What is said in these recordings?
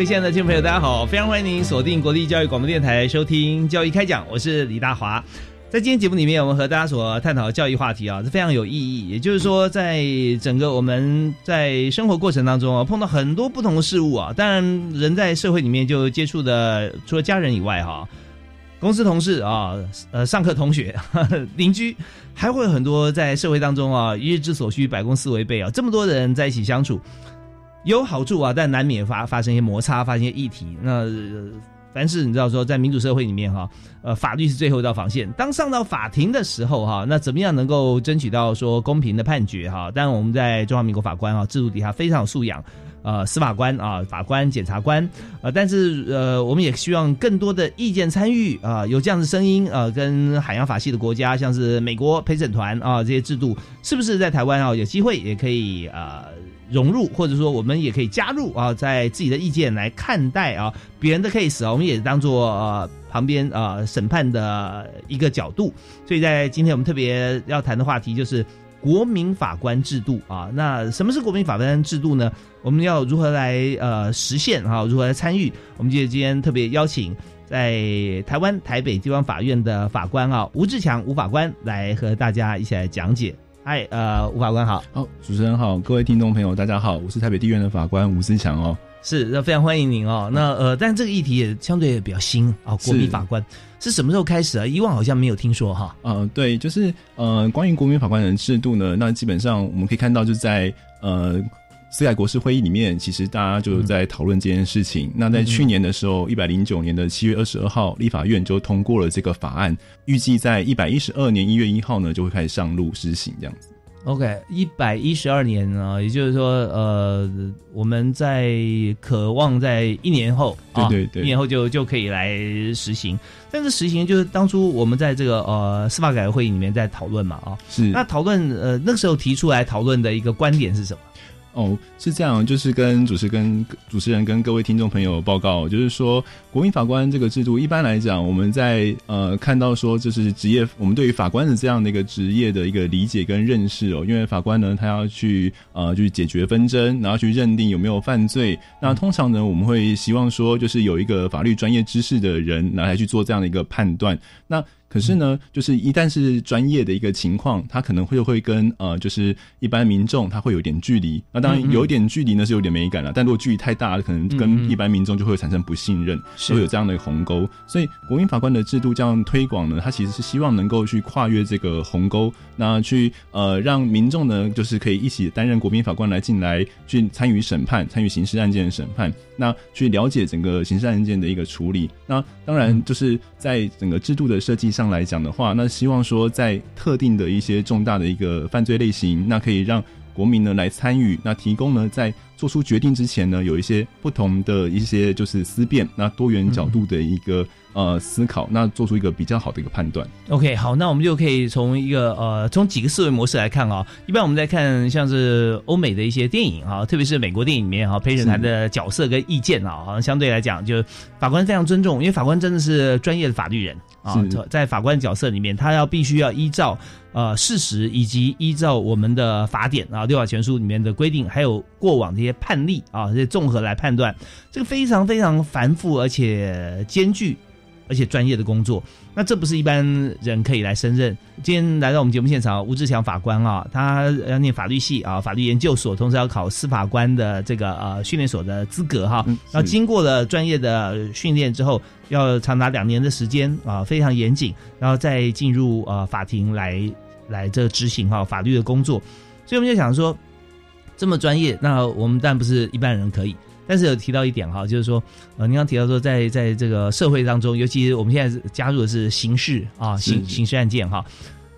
各位亲爱的听众朋友，大家好！非常欢迎您锁定国立教育广播电台收听《教育开讲》，我是李大华。在今天节目里面，我们和大家所探讨的教育话题啊，是非常有意义。也就是说，在整个我们在生活过程当中啊，碰到很多不同的事物啊。当然，人在社会里面就接触的，除了家人以外哈，公司同事啊，呃，上课同学、邻居，还会有很多在社会当中啊，一日之所需，百公司为备啊，这么多人在一起相处。有好处啊，但难免发发生一些摩擦，发生一些议题。那凡是你知道说，在民主社会里面哈，呃，法律是最后一道防线。当上到法庭的时候哈，那怎么样能够争取到说公平的判决哈？当然我们在中华民国法官啊制度底下非常有素养，呃，司法官啊，法官、检察官，呃，但是呃，我们也希望更多的意见参与啊，有这样的声音啊，跟海洋法系的国家，像是美国陪审团啊这些制度，是不是在台湾啊有机会也可以啊？融入，或者说我们也可以加入啊，在自己的意见来看待啊别人的 case 啊，我们也当做呃旁边啊审判的一个角度。所以在今天我们特别要谈的话题就是国民法官制度啊。那什么是国民法官制度呢？我们要如何来呃实现啊？如何来参与？我们就今天特别邀请在台湾台北地方法院的法官啊吴志强吴法官来和大家一起来讲解。嗨，呃，吴法官好，好，主持人好，各位听众朋友大家好，我是台北地院的法官吴思强哦，是，那非常欢迎您哦，那呃，但这个议题也相对比较新啊，国民法官是什么时候开始啊？以往好像没有听说哈，呃，对，就是呃，关于国民法官的制度呢，那基本上我们可以看到就在呃。四改国事会议里面，其实大家就在讨论这件事情。那在去年的时候，一百零九年的七月二十二号，立法院就通过了这个法案，预计在一百一十二年一月一号呢，就会开始上路施行这样子。OK，一百一十二年啊，也就是说，呃，我们在渴望在一年后对，对对，一年后就就可以来实行。但是实行就是当初我们在这个呃司法改革会议里面在讨论嘛啊，是那讨论呃那个时候提出来讨论的一个观点是什么？哦，是这样，就是跟主持跟主持人跟各位听众朋友报告，就是说国民法官这个制度，一般来讲，我们在呃看到说，就是职业，我们对于法官的这样的一个职业的一个理解跟认识哦，因为法官呢，他要去呃去解决纷争，然后去认定有没有犯罪，那通常呢，我们会希望说，就是有一个法律专业知识的人拿来去做这样的一个判断，那。可是呢，就是一旦是专业的一个情况，他可能会会跟呃，就是一般民众他会有点距离。那当然有一点距离呢是有点美感了，但如果距离太大，可能跟一般民众就会产生不信任，会有这样的鸿沟。所以国民法官的制度这样推广呢，他其实是希望能够去跨越这个鸿沟，那去呃让民众呢，就是可以一起担任国民法官来进来去参与审判，参与刑事案件的审判，那去了解整个刑事案件的一个处理。那当然就是在整个制度的设计上。上来讲的话，那希望说在特定的一些重大的一个犯罪类型，那可以让国民呢来参与，那提供呢在做出决定之前呢，有一些不同的一些就是思辨，那多元角度的一个。呃，思考那做出一个比较好的一个判断。OK，好，那我们就可以从一个呃，从几个思维模式来看啊。一般我们在看像是欧美的一些电影啊，特别是美国电影里面啊，陪审团的角色跟意见啊，好像相对来讲，就法官非常尊重，因为法官真的是专业的法律人啊，在法官角色里面，他要必须要依照呃事实以及依照我们的法典啊，六法全书里面的规定，还有过往这些判例啊，这些综合来判断，这个非常非常繁复而且艰巨。而且专业的工作。那这不是一般人可以来胜任。今天来到我们节目现场，吴志强法官啊，他要念法律系啊，法律研究所，同时要考司法官的这个呃训练所的资格哈。然后经过了专业的训练之后，要长达两年的时间啊，非常严谨，然后再进入呃法庭来来这执行哈法律的工作。所以我们就想说，这么专业，那我们当然不是一般人可以。但是有提到一点哈，就是说，呃，您刚提到说，在在这个社会当中，尤其我们现在加入的是刑事啊，刑刑事案件哈，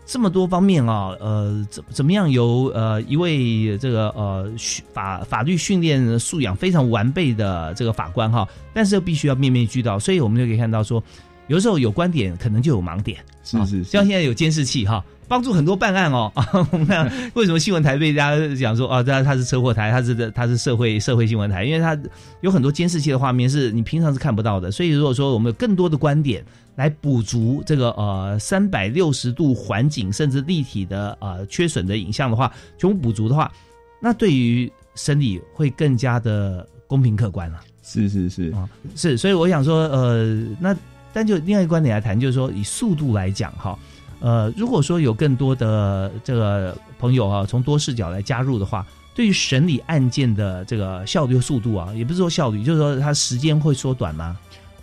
这么多方面啊，呃，怎怎么样由呃一位这个呃法法律训练素养非常完备的这个法官哈，但是又必须要面面俱到，所以我们就可以看到说，有时候有观点可能就有盲点，是是，像现在有监视器哈。帮助很多办案哦啊！我们看为什么新闻台被大家讲说啊，他他是车祸台，他是他是社会社会新闻台，因为他有很多监视器的画面是你平常是看不到的。所以如果说我们有更多的观点来补足这个呃三百六十度环境甚至立体的呃缺损的影像的话，全部补足的话，那对于审理会更加的公平客观了。是是是啊，是。所以我想说呃，那但就另外一个观点来谈，就是说以速度来讲哈。呃，如果说有更多的这个朋友啊，从多视角来加入的话，对于审理案件的这个效率、速度啊，也不是说效率，就是说它时间会缩短吗？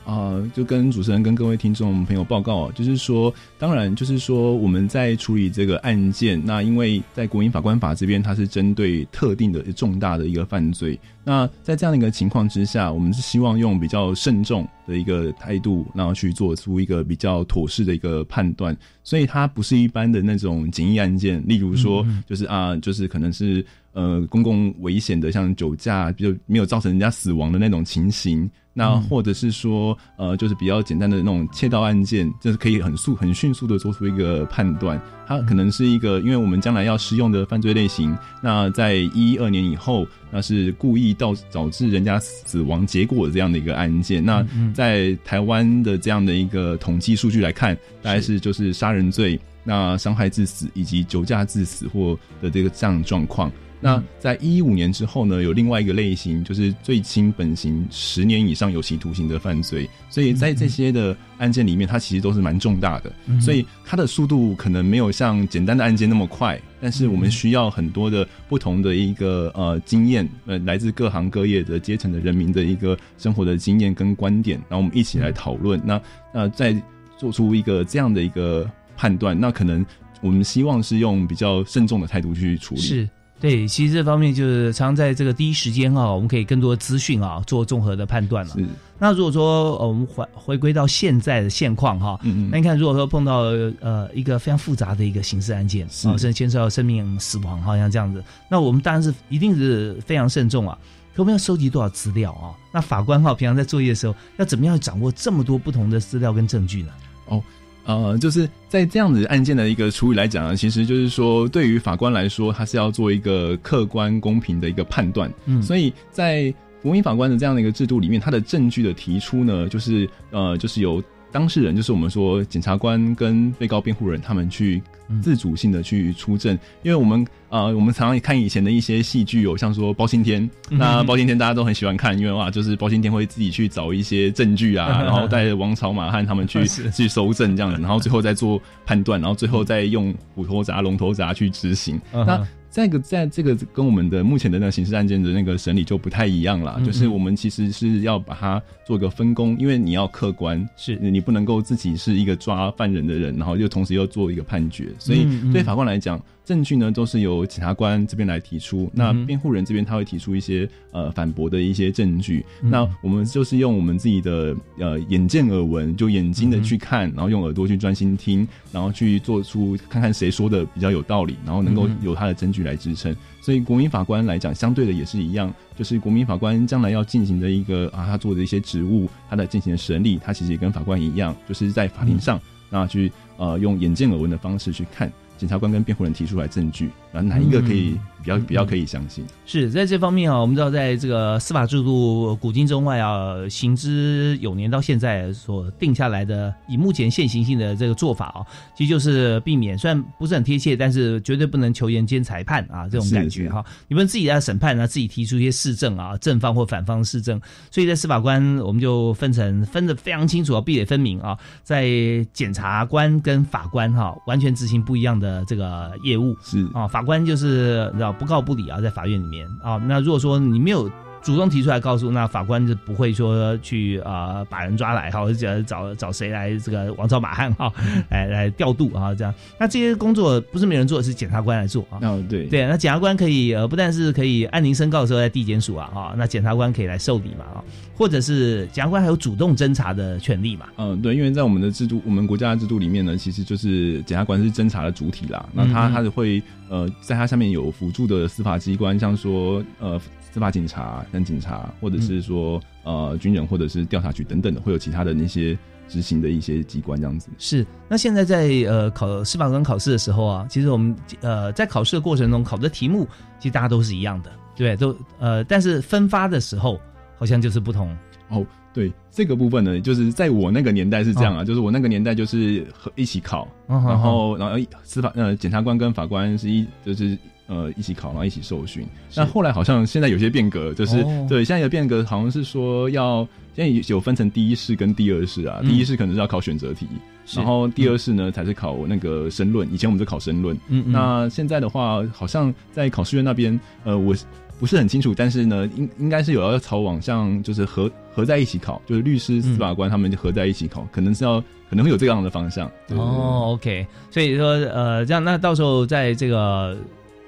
啊，就跟主持人跟各位听众朋友报告，就是说，当然就是说，我们在处理这个案件，那因为在国民法官法这边，它是针对特定的重大的一个犯罪，那在这样的一个情况之下，我们是希望用比较慎重的一个态度，然后去做出一个比较妥适的一个判断，所以它不是一般的那种简易案件，例如说，就是啊，就是可能是呃公共危险的，像酒驾，就没有造成人家死亡的那种情形。那或者是说，呃，就是比较简单的那种窃盗案件，就是可以很速、很迅速的做出一个判断。它可能是一个，因为我们将来要适用的犯罪类型，那在一二年以后，那是故意导导致人家死亡结果的这样的一个案件。那在台湾的这样的一个统计数据来看，大概是就是杀人罪、那伤害致死以及酒驾致死或的这个这样状况。那在一五年之后呢，有另外一个类型，就是最轻本刑十年以上有期徒刑的犯罪。所以在这些的案件里面，它其实都是蛮重大的。所以它的速度可能没有像简单的案件那么快，但是我们需要很多的不同的一个呃经验，呃，来自各行各业的阶层的人民的一个生活的经验跟观点，然后我们一起来讨论。那那再做出一个这样的一个判断，那可能我们希望是用比较慎重的态度去处理。是。对，其实这方面就是常在这个第一时间啊，我们可以更多资讯啊，做综合的判断了。那如果说我们回回归到现在的现况哈，那你看，如果说碰到呃一个非常复杂的一个刑事案件啊，甚至牵涉到生命死亡，好像这样子，那我们当然是一定是非常慎重啊。可我们要收集多少资料啊？那法官哈，平常在作业的时候，要怎么样掌握这么多不同的资料跟证据呢？哦。呃，就是在这样子案件的一个处理来讲呢，其实就是说，对于法官来说，他是要做一个客观公平的一个判断。嗯，所以在国民法官的这样的一个制度里面，他的证据的提出呢，就是呃，就是由。当事人就是我们说检察官跟被告辩护人，他们去自主性的去出证，因为我们啊，我们常常看以前的一些戏剧，有像说包青天，那包青天大家都很喜欢看，因为哇，就是包青天会自己去找一些证据啊，然后带着王朝马汉他们去 去搜证这样子，然后最后再做判断，然后最后再用虎头铡、龙头铡去执行。那这个在这个跟我们的目前的那个刑事案件的那个审理就不太一样了，就是我们其实是要把它做个分工，因为你要客观，是你不能够自己是一个抓犯人的人，然后又同时又做一个判决，所以对法官来讲。证据呢，都是由检察官这边来提出，那辩护人这边他会提出一些呃反驳的一些证据，那我们就是用我们自己的呃眼见耳闻，就眼睛的去看，然后用耳朵去专心听，然后去做出看看谁说的比较有道理，然后能够有他的证据来支撑。所以国民法官来讲，相对的也是一样，就是国民法官将来要进行的一个啊，他做的一些职务，他的进行的审理，他其实也跟法官一样，就是在法庭上那去呃用眼见耳闻的方式去看。检察官跟辩护人提出来证据，啊哪一个可以比较比较可以相信？是在这方面啊，我们知道在这个司法制度古今中外啊，行之有年到现在所定下来的，以目前现行性的这个做法啊，其实就是避免，虽然不是很贴切，但是绝对不能求严兼裁判啊，这种感觉哈。你们自己在审判呢，自己提出一些事证啊，正方或反方事证，所以在司法官我们就分成分的非常清楚啊，壁垒分明啊，在检察官跟法官哈，完全执行不一样的。这个业务是啊，法法官就是知道不告不理啊，在法院里面啊，那如果说你没有。主动提出来告诉那法官就不会说去啊把人抓来哈，或者找找谁来这个王朝马汉哈，来来调度啊这样。那这些工作不是没人做，是检察官来做啊。哦，对对，那检察官可以呃不但是可以按铃申告的时候在地检署啊哈，那检察官可以来受理嘛啊，或者是检察官还有主动侦查的权利嘛。嗯，对，因为在我们的制度，我们国家的制度里面呢，其实就是检察官是侦查的主体啦。那他他是会呃在他下面有辅助的司法机关，像说呃。司法警察、跟警察，或者是说呃军人，或者是调查局等等的，会有其他的那些执行的一些机关这样子。是。那现在在呃考司法官考试的时候啊，其实我们呃在考试的过程中考的题目，其实大家都是一样的，对，都呃，但是分发的时候好像就是不同。哦，对，这个部分呢，就是在我那个年代是这样啊，就是我那个年代就是和一起考，然后然后司法呃检察官跟法官是一就是。呃，一起考，然后一起受训。那后来好像现在有些变革，就是对现在的变革，好像是说要现在有分成第一试跟第二试啊。第一试可能是要考选择题，然后第二试呢才是考那个申论。以前我们是考申论，嗯嗯。那现在的话，好像在考试院那边，呃，我不是很清楚，但是呢，应应该是有要朝往像就是合合在一起考，就是律师、司法官他们就合在一起考，可能是要可能会有这样的方向。哦，OK。所以说，呃，这样那到时候在这个。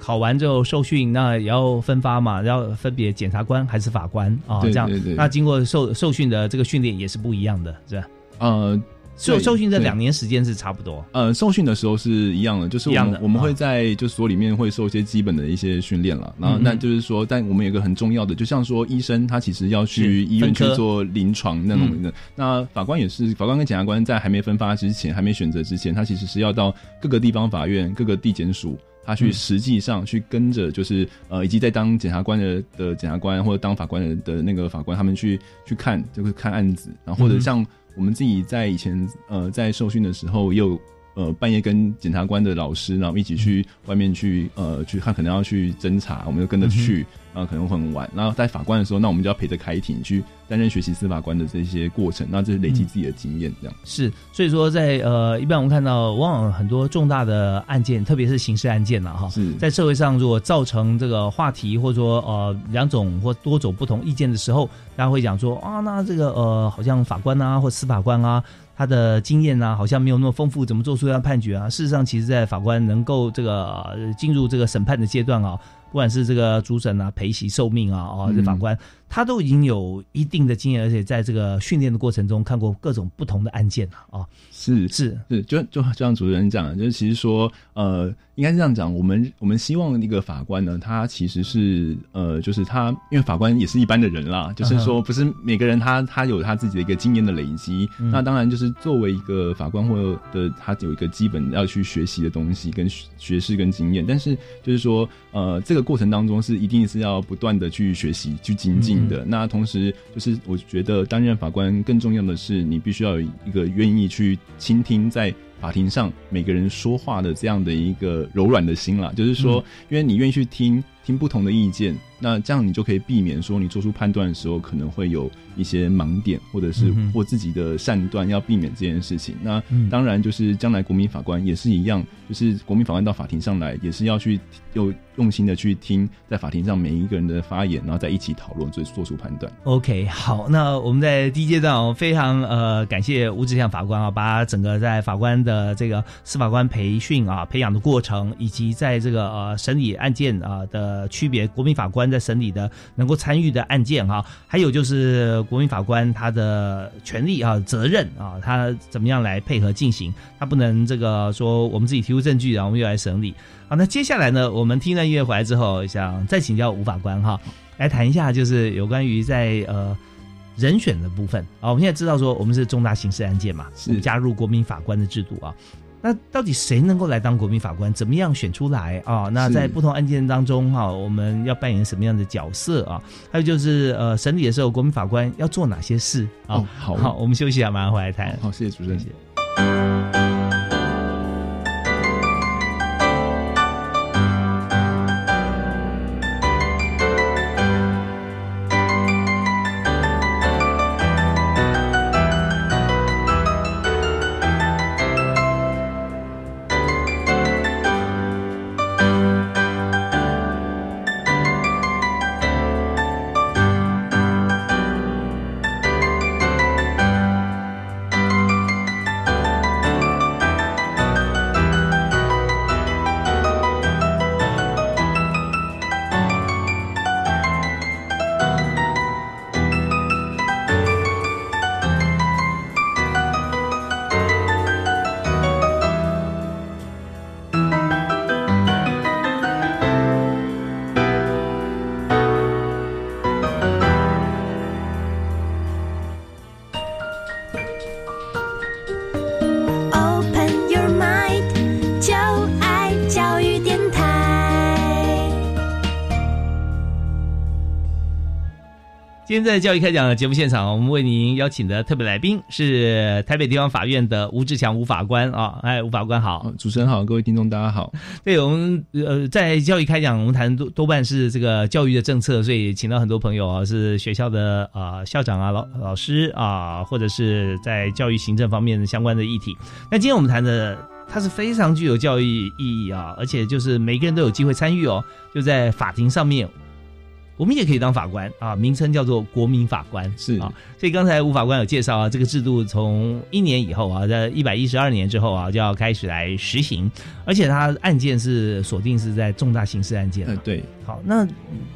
考完之后受训，那也要分发嘛，要分别检察官还是法官啊？这样，那经过受受训的这个训练也是不一样的，是吧？呃，受受训这两年时间是差不多。呃，受训的时候是一样的，就是我们我们会在就所里面会受一些基本的一些训练了。然后那就是说，但我们有一个很重要的，就像说医生他其实要去医院去做临床那种的。那法官也是，法官跟检察官在还没分发之前，还没选择之前，他其实是要到各个地方法院、各个地检署。他去实际上去跟着，就是呃，以及在当检察官的的检察官或者当法官的的那个法官，他们去去看，就是看案子，然后或者像我们自己在以前呃在受训的时候，也有呃半夜跟检察官的老师，然后一起去外面去呃去看，可能要去侦查，我们就跟着去。啊，可能会很晚。然后在法官的时候，那我们就要陪着开庭去担任学习司法官的这些过程。那这是累积自己的经验，这样是。所以说，在呃，一般我们看到，往往很多重大的案件，特别是刑事案件了哈，在社会上如果造成这个话题，或者说呃两种或多种不同意见的时候，大家会讲说啊，那这个呃，好像法官啊或司法官啊，他的经验啊，好像没有那么丰富，怎么做出这样判决啊？事实上，其实，在法官能够这个进入这个审判的阶段啊。不管是这个主审啊、陪席受命啊，哦，这法官。他都已经有一定的经验，而且在这个训练的过程中看过各种不同的案件了啊！是是是，就就就像主持人讲的，就是其实说，呃，应该是这样讲，我们我们希望一个法官呢，他其实是呃，就是他，因为法官也是一般的人啦，就是说，不是每个人他他有他自己的一个经验的累积，那当然就是作为一个法官或的他有一个基本要去学习的东西跟学识跟经验，但是就是说，呃，这个过程当中是一定是要不断的去学习去精进。的那同时，就是我觉得担任法官更重要的是，你必须要有一个愿意去倾听在法庭上每个人说话的这样的一个柔软的心啦。就是说，因为你愿意去听听不同的意见。那这样你就可以避免说你做出判断的时候可能会有一些盲点，或者是或自己的善断，要避免这件事情。那当然就是将来国民法官也是一样，就是国民法官到法庭上来也是要去有用心的去听在法庭上每一个人的发言，然后再一起讨论，做做出判断。OK，好，那我们在第一阶段非常呃感谢吴志祥法官啊，把整个在法官的这个司法官培训啊培养的过程，以及在这个呃审理案件啊的区别，国民法官。在审理的能够参与的案件哈，还有就是国民法官他的权利啊、责任啊，他怎么样来配合进行？他不能这个说我们自己提出证据，然后我们又来审理。好，那接下来呢，我们听了音乐回来之后，想再请教吴法官哈，来谈一下就是有关于在呃人选的部分啊。我们现在知道说我们是重大刑事案件嘛，是加入国民法官的制度啊。那到底谁能够来当国民法官？怎么样选出来啊？那在不同案件当中哈、我们要扮演什么样的角色啊？还有就是呃，审理的时候，国民法官要做哪些事啊？哦好好，我们休息一下，马上回来谈。好，谢谢主持人。Open 今天在教育开讲的节目现场，我们为您邀请的特别来宾是台北地方法院的吴志强吴法官啊，哎，吴法官好。主持人好，各位听众大家好。对我们呃，在教育开讲，我们谈多多半是这个教育的政策，所以请到很多朋友啊，是学校的啊校长啊、老老师啊，或者是在教育行政方面相关的议题。那今天我们谈的，它是非常具有教育意义啊，而且就是每个人都有机会参与哦，就在法庭上面。我们也可以当法官啊，名称叫做国民法官是啊。所以刚才吴法官有介绍啊，这个制度从一年以后啊，在一百一十二年之后啊，就要开始来实行，而且它案件是锁定是在重大刑事案件啊。，呃对，好，那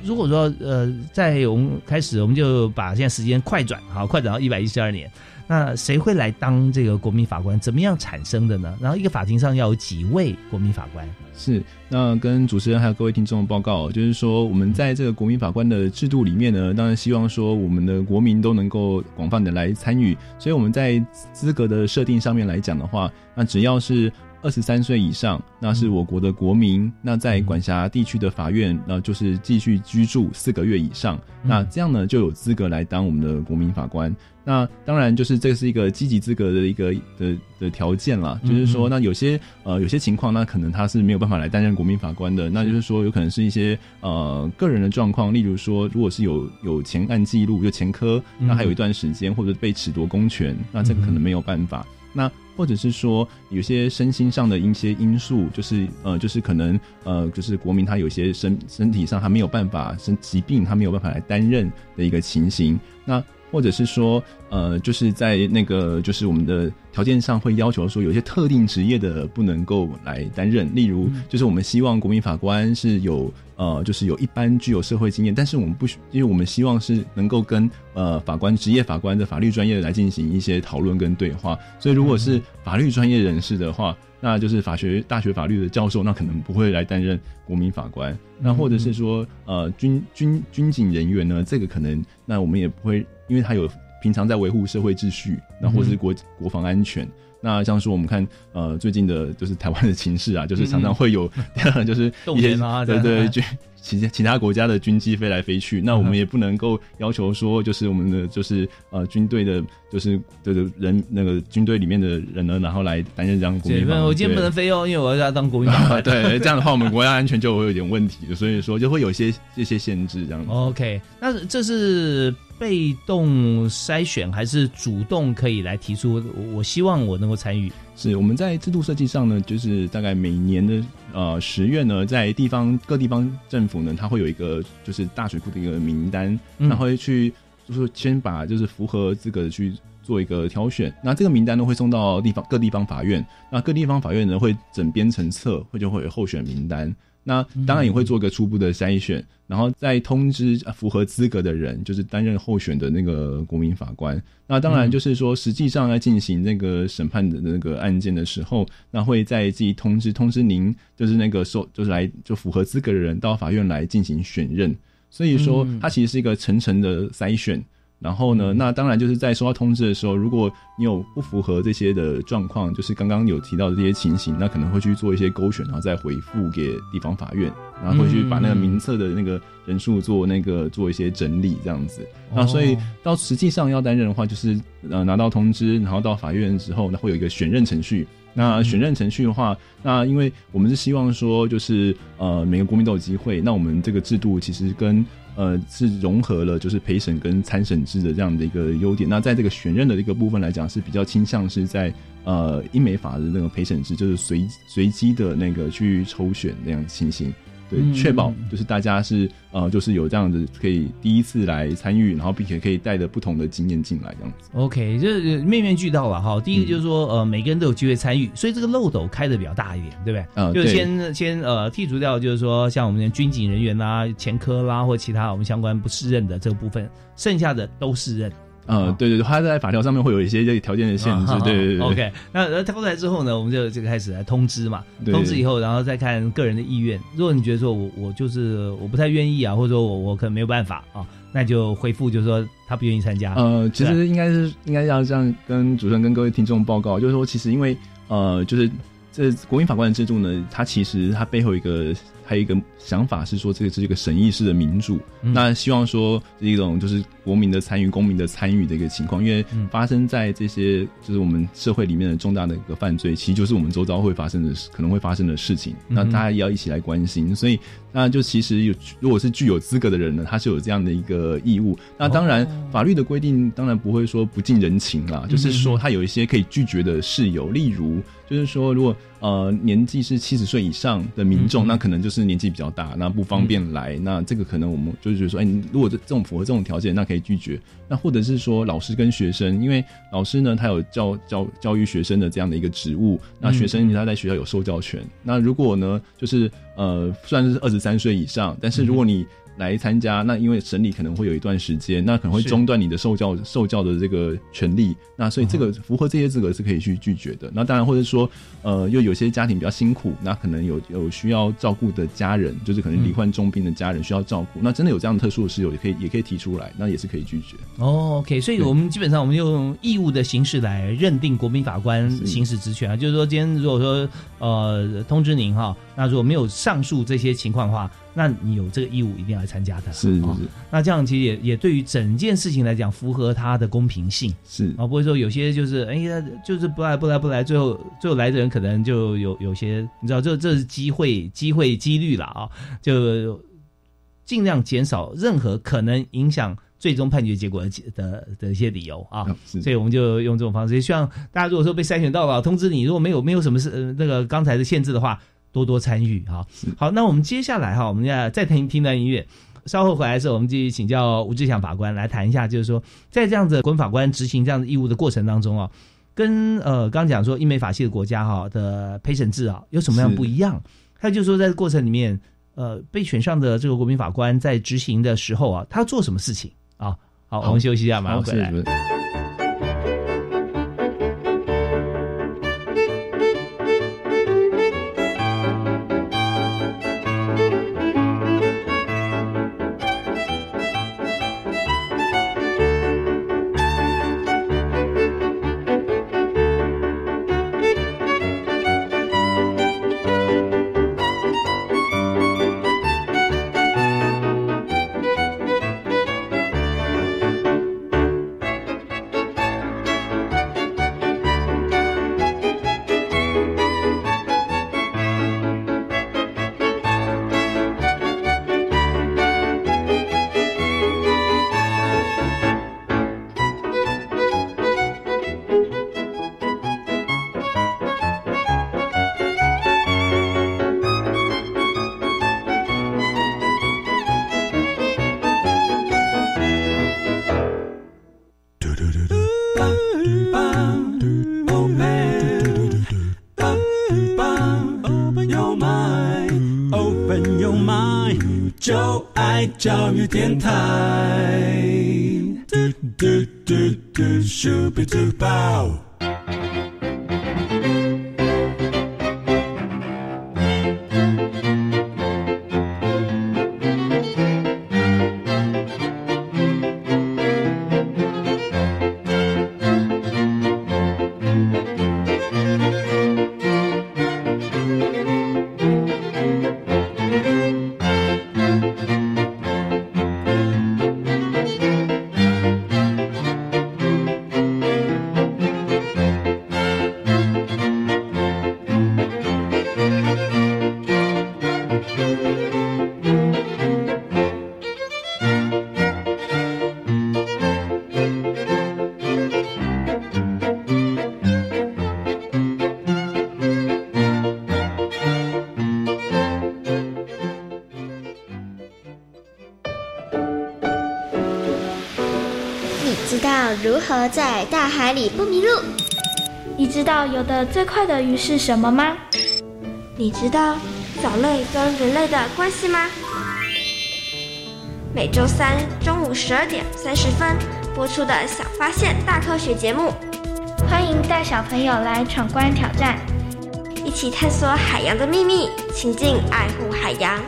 如果说呃，在我们开始，我们就把现在时间快转，好，快转到一百一十二年。那谁会来当这个国民法官？怎么样产生的呢？然后一个法庭上要有几位国民法官？是，那跟主持人还有各位听众报告，就是说我们在这个国民法官的制度里面呢，当然希望说我们的国民都能够广泛的来参与，所以我们在资格的设定上面来讲的话，那只要是。二十三岁以上，那是我国的国民。那在管辖地区的法院，那就是继续居住四个月以上，那这样呢就有资格来当我们的国民法官。那当然就是这是一个积极资格的一个的的条件啦，就是说，那有些呃有些情况，那可能他是没有办法来担任国民法官的，那就是说有可能是一些呃个人的状况，例如说，如果是有有前案记录、有前科，那还有一段时间，或者被褫夺公权，那这个可能没有办法。那或者是说有些身心上的一些因素，就是呃，就是可能呃，就是国民他有些身身体上他没有办法身疾病，他没有办法来担任的一个情形。那或者是说呃，就是在那个就是我们的条件上会要求说，有些特定职业的不能够来担任，例如就是我们希望国民法官是有呃，就是有一般具有社会经验，但是我们不需，因为我们希望是能够跟呃法官职业法官的法律专业来进行一些讨论跟对话，所以如果是法律专业人士的话，那就是法学大学法律的教授，那可能不会来担任国民法官。那或者是说，呃，军军军警人员呢，这个可能，那我们也不会，因为他有平常在维护社会秩序，那或是国国防安全。那像说我们看，呃，最近的就是台湾的情势啊，就是常常会有，就是动一些员啊对对对，军其其他国家的军机飞来飞去，那我们也不能够要求说，就是我们的就是呃军队的，就是的的人那个军队里面的人呢，然后来担任这样国对，民法。我今天不能飞哦，因为我要当国民法。对，这样的话我们国家安全就会有点问题，所以说就会有一些这些限制这样子。OK，那这是被动筛选还是主动可以来提出？我我希望我能够参与。是我们在制度设计上呢，就是大概每年的呃十月呢，在地方各地方政府呢，它会有一个就是大水库的一个名单，嗯然后会去就是先把就是符合资格的去做一个挑选，那这个名单呢会送到地方各地方法院，那各地方法院呢会整编成册，会就会有候选名单。那当然也会做个初步的筛选，然后再通知呃符合资格的人，就是担任候选的那个国民法官。那当然就是说，实际上在进行那个审判的那个案件的时候，那会再自己通知通知您，就是那个受就是来就符合资格的人到法院来进行选任。所以说，它其实是一个层层的筛选。然后呢，那当然就是在收到通知的时候，如果你有不符合这些的状况，就是刚刚有提到的这些情形，那可能会去做一些勾选，然后再回复给地方法院，然后会去把那个名册的那个人数做那个做一些整理，这样子。那所以到实际上要担任的话，就是呃拿到通知，然后到法院之后，那会有一个选任程序。那选任程序的话，那因为我们是希望说，就是呃每个国民都有机会，那我们这个制度其实跟呃是融合了就是陪审跟参审制的这样的一个优点。那在这个选任的这个部分来讲，是比较倾向是在呃英美法的那个陪审制，就是随随机的那个去抽选那样情形。对，确保就是大家是呃，就是有这样子可以第一次来参与，然后并且可以带着不同的经验进来这样子。OK，就是面面俱到了哈。第一个就是说，呃，每个人都有机会参与，所以这个漏斗开的比较大一点，对不对？就先先呃剔除掉，就是说像我们的军警人员啦、前科啦或其他我们相关不适任的这个部分，剩下的都适任。呃，对对对，它在法条上面会有一些这个条件的限制啊，对对对对。OK，那呃挑出来之后呢，我们就就开始来通知嘛。对通知以后，然后再看个人的意愿。如果你觉得说我我就是我不太愿意啊，或者说我我可能没有办法啊，那就回复就是说他不愿意参加。呃，其实应该是应该要这样跟主持人跟各位听众报告，就是说，其实因为呃，就是这国民法官的制度呢，它其实它背后一个还有一个想法是说，这个是一个审议式的民主，嗯。那希望说是一种就是国民的参与、公民的参与的一个情况，因为嗯。发生在这些就是我们社会里面的重大的一个犯罪，其实就是我们周遭会发生的事可能会发生的事情，那大家也要一起来关心，所以那就其实有如果是具有资格的人呢，他是有这样的一个义务。那当然，法律的规定当然不会说不近人情啦，就是说他有一些可以拒绝的事由，例如就是说，如果呃年纪是七十岁以上的民众，那可能就是年纪比较大，那不方便来，那这个可能我们就是觉得说，哎，你如果这这种符合这种条件，那可以拒绝。那或者是说老师跟学生，因为老师呢他有教教教育学生的这样的一个职务，那学生他在学校有受教权。那如果呢就是呃算是二十三岁以上，但是如果你来参加，那因为审理可能会有一段时间，那可能会中断你的受教受教的这个权利，那所以这个符合这些资格是可以去拒绝的。那当然，或者说呃，又有些家庭比较辛苦，那可能有有需要照顾的家人，就是可能罹患重病的家人需要照顾，那真的有这样特殊的事由，也可以也可以提出来，那也是可以拒绝。哦，OK，所以我们基本上我们用义务的形式来认定国民法官行使职权啊，就是说今天如果说呃通知您哈，那如果没有上述这些情况的话，那你有这个义务一定要来参加的。哦是是。是那这样其实也也对于整件事情来讲，符合它的公平性。是。啊，不会说有些就是哎呀，就是不来不来不来，最后最后来的人可能就有有些你知道，这这是机会机会几率了啊，就尽量减少任何可能影响最终判决结果的的的一些理由啊。所以我们就用这种方式，希望大家如果说被筛选到了，通知你，如果没有没有什么事呃那个刚才的限制的话，多多参与哈。好，那我们接下来哈，我们要再听听段音乐。稍后回来的时候，我们继续请教吴志祥法官来谈一下，就是说在这样子国民法官执行这样的义务的过程当中啊，跟呃刚刚讲说英美法系的国家哈的陪审制啊有什么样不一样？还有就是说在过程里面，呃被选上的这个国民法官在执行的时候啊，他要做什么事情啊？好，我们休息一下，马上回来。教育电台。嘟嘟嘟嘟，Super Duper。知里不迷路？你知道游得最快的鱼是什么吗？你知道藻类跟人类的关系吗？每周三中午十二点三十分播出的《小发现大科学》节目，欢迎带小朋友来闯关挑战，一起探索海洋的秘密，亲近爱护海洋。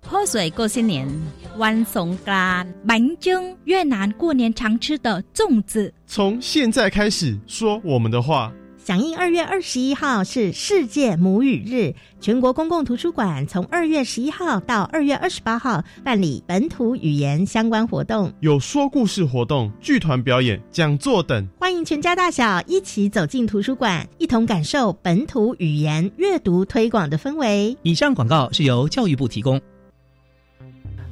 泼水过新年，万松干蛮蒸越南过年常吃的粽子。从现在开始说我们的话。响应二月二十一号是世界母语日，全国公共图书馆从二月十一号到二月二十八号办理本土语言相关活动，有说故事活动、剧团表演、讲座等，欢迎全家大小一起走进图书馆，一同感受本土语言阅读推广的氛围。以上广告是由教育部提供。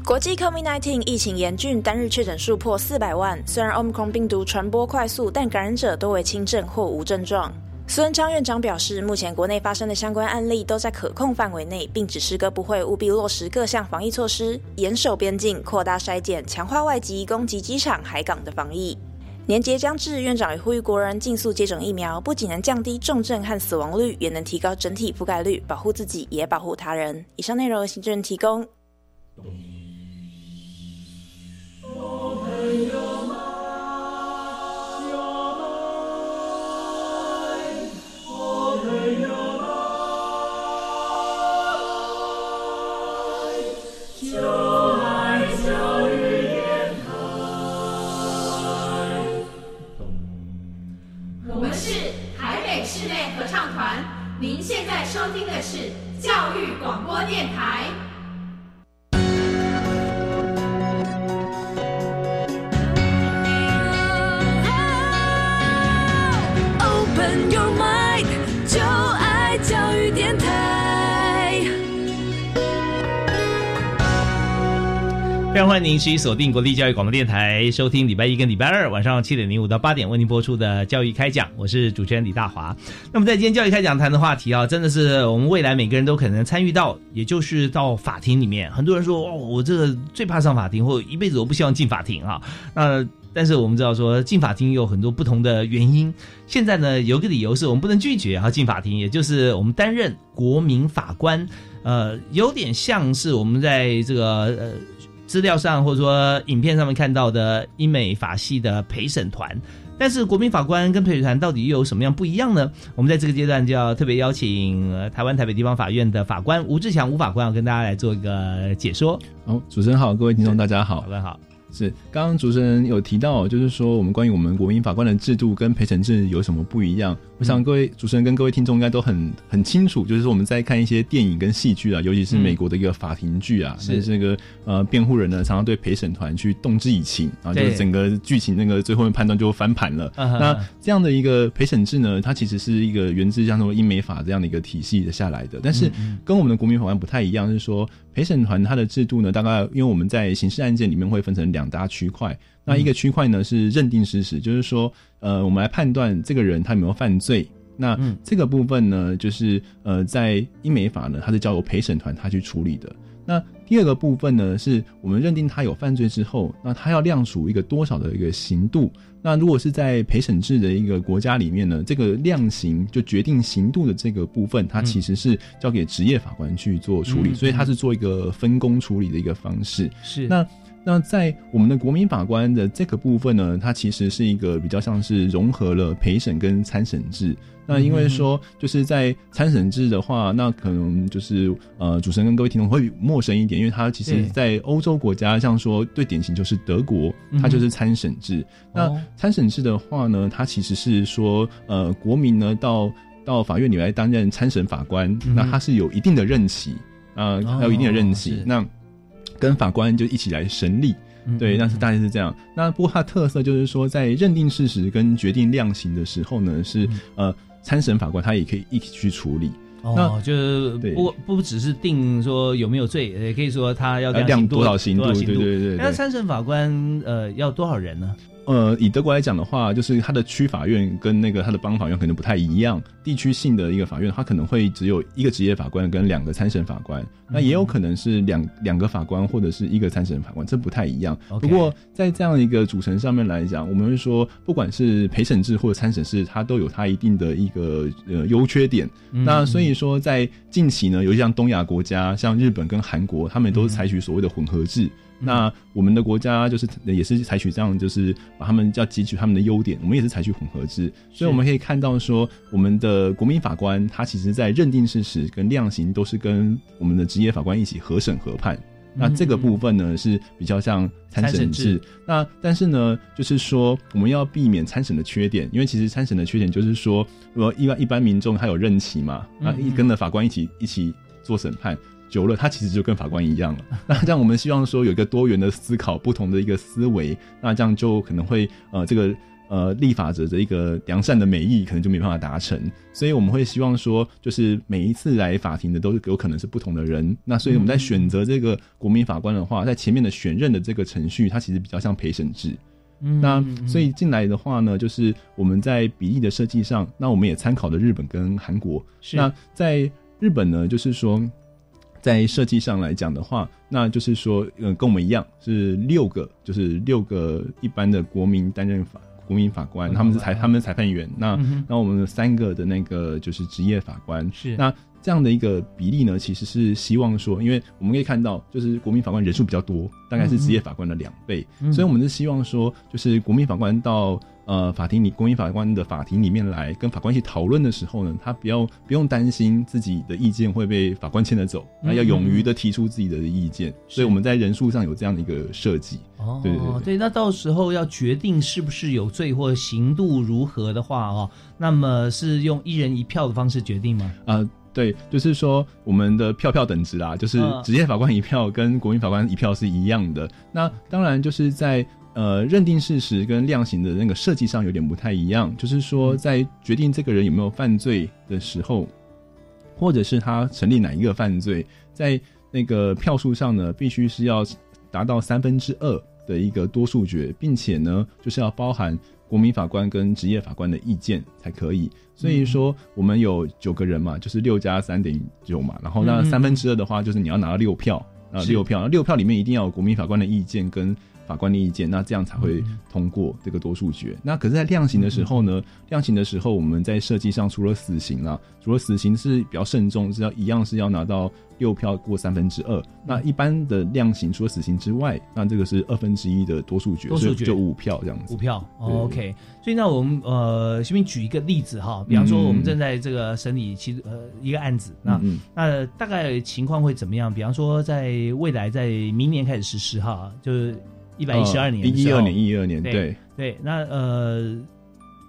国际 COVID-19 疫情严峻，单日确诊数破四百万。虽然 Omicron 病毒传播快速，但感染者多为轻症或无症状。苏文昌院长表示，目前国内发生的相关案例都在可控范围内，并指示各部会务必落实各项防疫措施，严守边境，扩大筛检，强化外籍攻击机场、海港的防疫。年节将至，院长也呼吁国人尽速接种疫苗，不仅能降低重症和死亡率，也能提高整体覆盖率，保护自己也保护他人。以上内容由行政人提供。电台。非常欢迎您持续锁定国立教育广播电台，收听礼拜一跟礼拜二晚上七点零五到八点为您播出的教育开讲，我是主持人李大华。那么在今天教育开讲谈的话题啊，真的是我们未来每个人都可能参与到，也就是到法庭里面。很多人说哦，我这个最怕上法庭，或一辈子我不希望进法庭啊。那但是我们知道说进法庭有很多不同的原因。现在呢，有个理由是我们不能拒绝啊进法庭，也就是我们担任国民法官，呃，有点像是我们在这个呃。资料上或者说影片上面看到的英美法系的陪审团，但是国民法官跟陪审团到底又有什么样不一样呢？我们在这个阶段就要特别邀请、呃、台湾台北地方法院的法官吴志强吴法官，要跟大家来做一个解说。好，主持人好，各位听众大家好，法官好。是，刚刚主持人有提到，就是说我们关于我们国民法官的制度跟陪审制有什么不一样？我想各位主持人跟各位听众应该都很很清楚，就是说我们在看一些电影跟戏剧啊，尤其是美国的一个法庭剧啊，是。这个呃辩护人呢常常对陪审团去动之以情啊，就是整个剧情那个最后的判断就翻盘了。那这样的一个陪审制呢，它其实是一个源自像说英美法这样的一个体系的下来的，但是跟我们的国民法官不太一样，是说陪审团它的制度呢，大概因为我们在刑事案件里面会分成两大区块。那一个区块呢是认定事实，就是说，呃，我们来判断这个人他有没有犯罪。那这个部分呢，就是呃，在英美法呢，它是交由陪审团他去处理的。那第二个部分呢，是我们认定他有犯罪之后，那他要量属一个多少的一个刑度。那如果是在陪审制的一个国家里面呢，这个量刑就决定刑度的这个部分，它其实是交给职业法官去做处理，所以它是做一个分工处理的一个方式。是那。那在我们的国民法官的这个部分呢，它其实是一个比较像是融合了陪审跟参审制。那因为说就是在参审制的话，那可能就是呃，主持人跟各位听众会陌生一点，因为它其实，在欧洲国家，像说最典型就是德国，它就是参审制。那参审制的话呢，它其实是说呃，国民呢到到法院里来担任参审法官，那他是有一定的任期啊，还有一定的任期。那跟法官就一起来审理，对，但是大概是这样。那不过它特色就是说，在认定事实跟决定量刑的时候呢，是呃参审法官他也可以一起去处理。哦，就是不不只是定说有没有罪，也可以说他要量多少刑度，对对对。那参审法官呃要多少人呢？呃，以德国来讲的话，就是它的区法院跟那个它的邦法院可能不太一样。地区性的一个法院，它可能会只有一个职业法官跟两个参审法官，那也有可能是两两个法官或者是一个参审法官，这不太一样。不过在这样一个组成上面来讲，我们会说，不管是陪审制或者参审制，它都有它一定的一个呃优缺点。那所以说，在近期呢，有像东亚国家，像日本跟韩国，他们都是采取所谓的混合制。那我们的国家就是也是采取这样，就是把他们要汲取他们的优点，我们也是采取混合制，所以我们可以看到说，我们的国民法官他其实在认定事实跟量刑都是跟我们的职业法官一起合审合判。那这个部分呢是比较像参审制。那但是呢，就是说我们要避免参审的缺点，因为其实参审的缺点就是说，如果一般一般民众他有任期嘛，那一跟着法官一起一起做审判。久了，他其实就跟法官一样了。那这样，我们希望说有一个多元的思考，不同的一个思维，那这样就可能会呃，这个呃立法者的一个良善的美意，可能就没办法达成。所以我们会希望说，就是每一次来法庭的都有可能是不同的人。那所以我们在选择这个国民法官的话，在前面的选任的这个程序，它其实比较像陪审制。那所以进来的话呢，就是我们在比例的设计上，那我们也参考了日本跟韩国。那在日本呢，就是说。在设计上来讲的话，那就是说，嗯，跟我们一样是六个，就是六个一般的国民担任法国民法官，他们是裁他们是裁判员。那那我们三个的那个就是职业法官。是那这样的一个比例呢，其实是希望说，因为我们可以看到，就是国民法官人数比较多，大概是职业法官的两倍，所以我们是希望说，就是国民法官到。呃，法庭里，公民法官的法庭里面来跟法官一起讨论的时候呢，他不要不用担心自己的意见会被法官牵着走，那要勇于的提出自己的意见。所以我们在人数上有这样的一个设计。哦，对对对，那到时候要决定是不是有罪或刑度如何的话，哦，那么是用一人一票的方式决定吗？啊，对，就是说我们的票票等值啦，就是职业法官一票跟国民法官一票是一样的。那当然就是在。呃，认定事实跟量刑的那个设计上有点不太一样，就是说，在决定这个人有没有犯罪的时候，或者是他成立哪一个犯罪，在那个票数上呢，必须是要达到三分之二的一个多数决，并且呢，就是要包含国民法官跟职业法官的意见才可以。所以说，我们有九个人嘛，就是六加三等于九嘛，然后那三分之二的话，就是你要拿到六票啊，六票，六票里面一定要有国民法官的意见跟。法官的意见，那这样才会通过这个多数决。那可是，在量刑的时候呢？量刑的时候，我们在设计上除了死刑啊，除了死刑是比较慎重，是要一样是要拿到六票过三分之二。那一般的量刑除了死刑之外，那这个是二分之一的多数决，多数决就五票这样子。五票，OK。所以那我们呃，先举一个例子哈，比方说我们正在这个审理其呃一个案子，那那大概情况会怎么样？比方说在未来在明年开始实施哈，就是。一百一十二年，一二年，一二年，对对，那呃，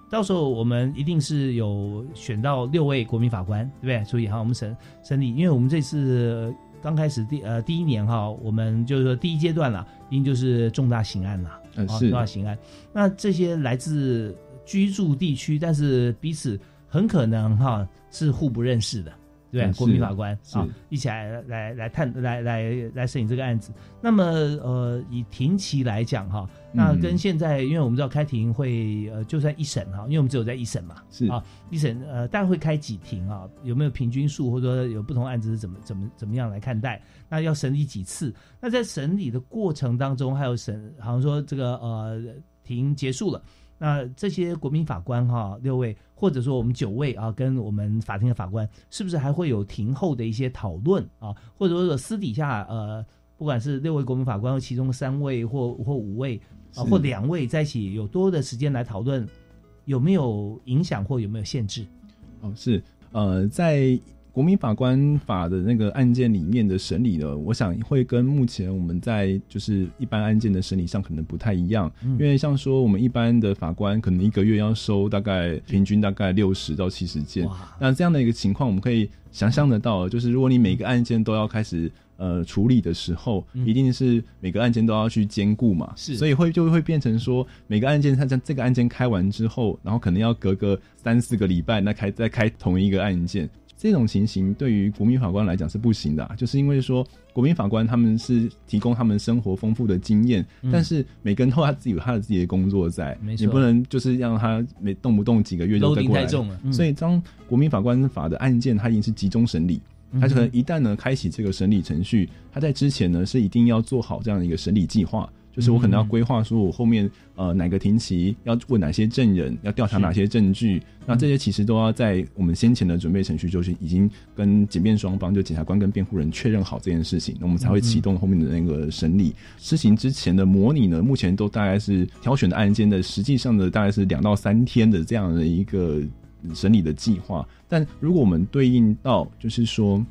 到时候我们一定是有选到六位国民法官，对不对？所以哈，我们审审理，因为我们这次刚开始第呃第一年哈，我们就是说第一阶段啦，一定就是重大刑案啦，啊，重大刑案。那这些来自居住地区，但是彼此很可能哈是互不认识的。对，国民法官啊，一起来来来探来来来审理这个案子。那么呃，以庭期来讲哈，那跟现在，因为我们知道开庭会呃，就算一审哈，因为我们只有在一审嘛，是啊，一审呃，大概会开几庭啊？有没有平均数，或者说有不同案子是怎么怎么怎么样来看待？那要审理几次？那在审理的过程当中，还有审，好像说这个呃，庭结束了。那这些国民法官哈六位，或者说我们九位啊，跟我们法庭的法官，是不是还会有庭后的一些讨论啊？或者说私底下呃，不管是六位国民法官或其中三位或或五位啊，或两位在一起，有多的时间来讨论，有没有影响或有没有限制？哦，是呃，在。国民法官法的那个案件里面的审理呢，我想会跟目前我们在就是一般案件的审理上可能不太一样，因为像说我们一般的法官可能一个月要收大概平均大概六十到七十件，那这样的一个情况，我们可以想象得到，就是如果你每个案件都要开始呃处理的时候，一定是每个案件都要去兼顾嘛，是，所以会就会变成说每个案件它在这个案件开完之后，然后可能要隔个三四个礼拜，那开再开同一个案件。这种情形对于国民法官来讲是不行的、啊，就是因为说国民法官他们是提供他们生活丰富的经验，嗯。但是每个人都有他自己有他的自己的工作在，你不能就是让他每动不动几个月就再过来，太重了。嗯。所以当国民法官法的案件，它已经是集中审理。他可能一旦呢开启这个审理程序，他在之前呢是一定要做好这样的一个审理计划，就是我可能要规划说我后面呃哪个庭期要问哪些证人，要调查哪些证据，那这些其实都要在我们先前的准备程序就是已经跟检辩双方，就检察官跟辩护人确认好这件事情，那我们才会启动后面的那个审理。施行之前的模拟呢，目前都大概是挑选的案件的实际上的大概是两到三天的这样的一个审理的计划。但如果我们对应到就是说，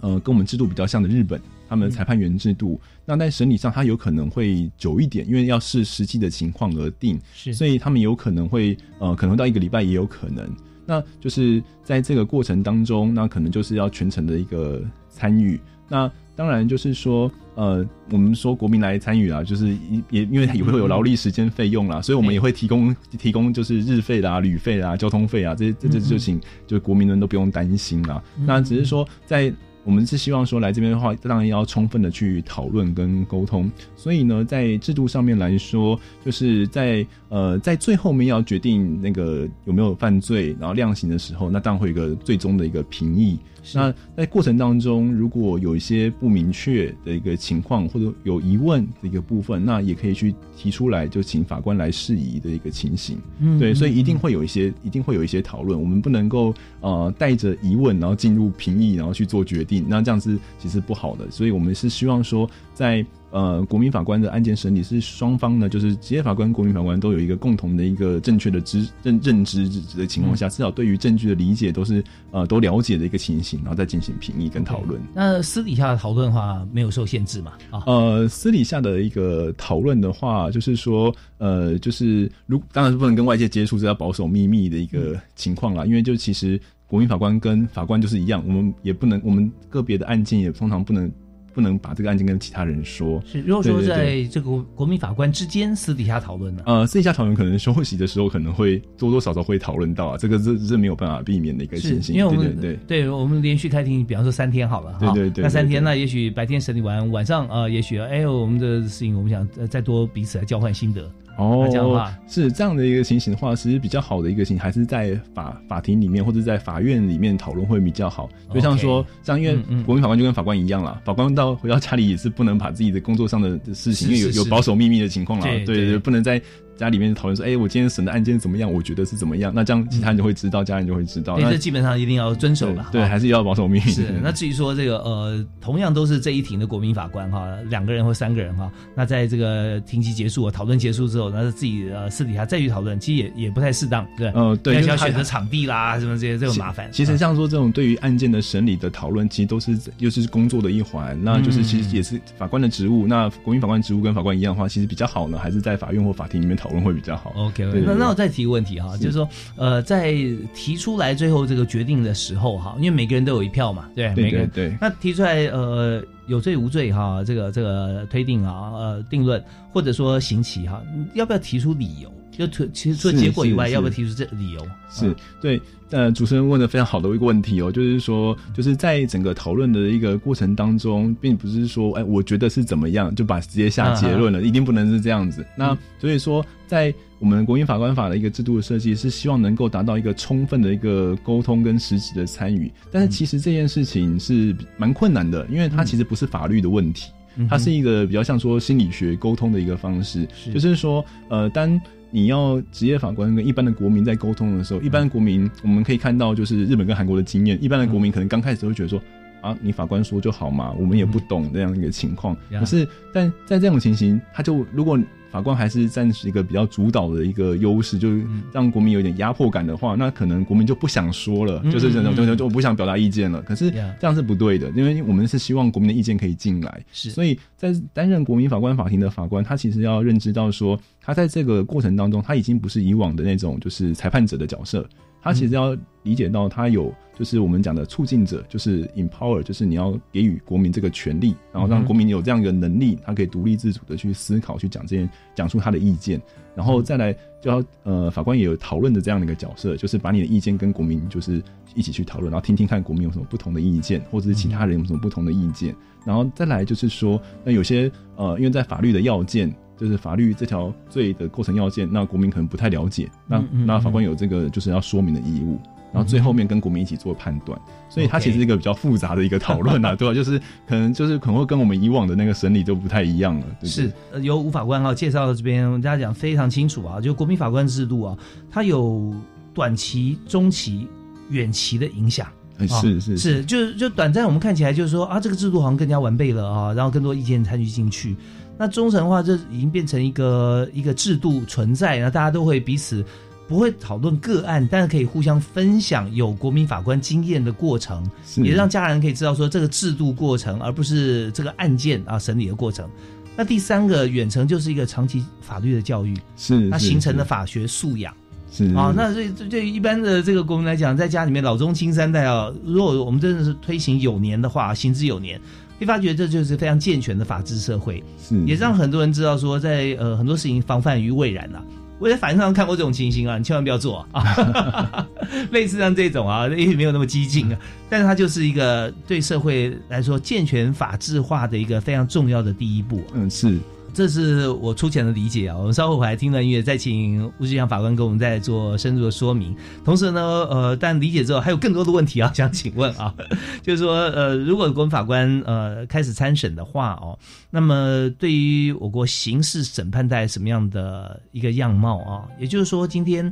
呃，跟我们制度比较像的日本，他们的裁判员制度，那在审理上它有可能会久一点，因为要视实际的情况而定，是所以他们有可能会呃，可能到一个礼拜也有可能。那就是在这个过程当中，那可能就是要全程的一个参与。那当然就是说，呃，我们说国民来参与啊，就是也因为也会有劳力时间费用啦，所以我们也会提供提供就是日费啦、旅费啦、交通费啊，这些这这事情就是国民们都不用担心啦。那只是说在。我们是希望说来这边的话，当然要充分的去讨论跟沟通。所以呢，在制度上面来说，就是在呃在最后面要决定那个有没有犯罪，然后量刑的时候，那当然会有一个最终的一个评议。那在过程当中，如果有一些不明确的一个情况，或者有疑问的一个部分，那也可以去提出来，就请法官来释疑的一个情形。嗯对，所以一定嗯会有一些，一定会有一些讨论。我们不能够呃带着疑问，然后进入评议，然后去做决定，那这样子其实不好的。所以我们是希望说，在呃国民法官的案件审理是双方呢，就是职业法官、国民法官都有一个共同的一个正确的知认认知的情况下，至少对于证据的理解都是呃都了解的一个情形，然后再进行评议跟讨论。那私底下的讨论的话，没有受限制嘛？啊，呃，私底下的一个讨论的话，就是说，呃，就是如当然是不能跟外界接触，是要保守秘密的一个情况啦。因为就其实国民法官跟法官就是一样，我们也不能，我们个别的案件也通常不能不能把这个案件跟其他人说。是，如果说在这个国民法官之间私底下讨论呢？呃，私底下讨论可能休息的时候可能会多多少少会讨论到啊，这个这这没有办法避免的一个是情形。因为我们对对对我们连续开庭，比方说三天好了，哈对对对那三天那也许白天审理完，晚上呃，也许哎，我们的事情我们想呃再多彼此来交换心得。哦这样的话，是这样的一个情形的话，其实比较好的一个情形还是在法法庭里面或者在法院里面讨论会比较好。就像说，像因为嗯国民法官就跟法官一样啦，法官到回到家里也是不能把自己的工作上的事情，因为有有保守秘密的情况啦，对对对不能在。家里面讨论说，哎、我今天审的案件怎么样？我觉得是怎么样？那这样其他人就会知道，家人就会知道。那对，这基本上一定要遵守了。对，哈还是要保守秘密。是，那至于说这个呃，同样都是这一庭的国民法官哈，两个人或三个人哈，那在这个庭期结束、讨论结束之后，那是自己呃私底下再去讨论，其实也也不太适当，对。呃对要选择场地啦，什么这些，这种麻烦。其实像说这种对于案件的审理的讨论，其实都是又是工作的一环，那就是其实也是法官的职务。那国民法官职务跟法官一样的话，其实比较好呢，还是在法院或法庭里面讨论会比较好。OK，那那我再提个问题哈，就是说，呃，在提出来最后这个决定的时候哈，因为每个人都有一票嘛，对，对？每个人对对。那提出来呃有罪无罪哈，这个这个推定啊，呃定论或者说刑期哈，要不要提出理由？就除其实除了结果以外，要不要提出这理由？是对，呃，主持人问的非常好的一个问题哦，就是说，就是在整个讨论的一个过程当中，并不是说，哎，我觉得是怎么样，就把直接下结论了，一定不能是这样子。那所以说，在我们国民法官法的一个制度的设计，是希望能够达到一个充分的一个沟通跟实质的参与。但是其实这件事情是蛮困难的，因为它其实不是法律的问题。嗯它是一个比较像说心理学沟通的一个方式，就是说，呃，当你要职业法官跟一般的国民在沟通的时候，一般的国民我们可以看到，就是日本跟韩国的经验，一般的国民可能刚开始会觉得说。啊，你法官说就好嘛，我们也不懂这样一个情况。呀可是，但在这种情形，他就如果法官还是占一个比较主导的一个优势，就是让国民有点压迫感的话，那可能国民就不想说了，嗯就是这种嗯就就就我不想表达意见了。可是这样是不对的，因为我们是希望国民的意见可以进来。是所以在担任国民法官法庭的法官，他其实要认知到说，他在这个过程当中，他已经不是以往的那种就是裁判者的角色，他其实要理解到他有就是我们讲的促进者，就是 empower，就是你要给予国民这个权利，然后让国民有这样一个能力，他可以独立自主的去思考，去讲这件讲出他的意见，然后再来就要呃法官也有讨论的这样的一个角色，就是把你的意见跟国民就是一起去讨论，然后听听看国民有什么不同的意见，或者是其他人有什么不同的意见，然后再来就是说，那有些呃因为在法律的要件。就是法律这条罪的构成要件，那国民可能不太了解，那那法官有这个就是要说明的义务，然后最后面跟国民一起做判断，所以它其实是一个比较复杂的一个讨论啊，对吧？就是可能就是可能会跟我们以往的那个审理就不太一样了。是由吴法官啊介绍到这边，大家讲非常清楚啊，就国民法官制度啊，它有短期、中期、远期的影响。是是是，就就短暂我们看起来就是说啊，这个制度好像更加完备了啊，然后更多意见参与进去。那忠诚的话，这已经变成一个一个制度存在，然后大家都会彼此不会讨论个案，但是可以互相分享有国民法官经验的过程，也让家人可以知道说这个制度过程，而不是这个案件啊审理的过程。那第三个远程就是一个长期法律的教育，是它形成的法学素养，是啊。那对对一般的这个国民来讲，在家里面老中青三代啊，如果我们真的是推行有年的话，行之有年。会发觉这就是非常健全的法治社会，是也让很多人知道说，在呃很多事情防范于未然啊。我在法庭上看过这种情形啊，你千万不要做啊。类似像这种啊，也许没有那么激进啊，但是它就是一个对社会来说健全法治化的一个非常重要的第一步。嗯，是。这是我粗浅的理解啊，我们稍后回来听段音乐，再请吴志祥法官给我们再做深入的说明。同时呢，呃，但理解之后还有更多的问题啊，想请问啊，就是说，呃，如果国民法官呃开始参审的话哦，那么对于我国刑事审判带什么样的一个样貌啊？也就是说，今天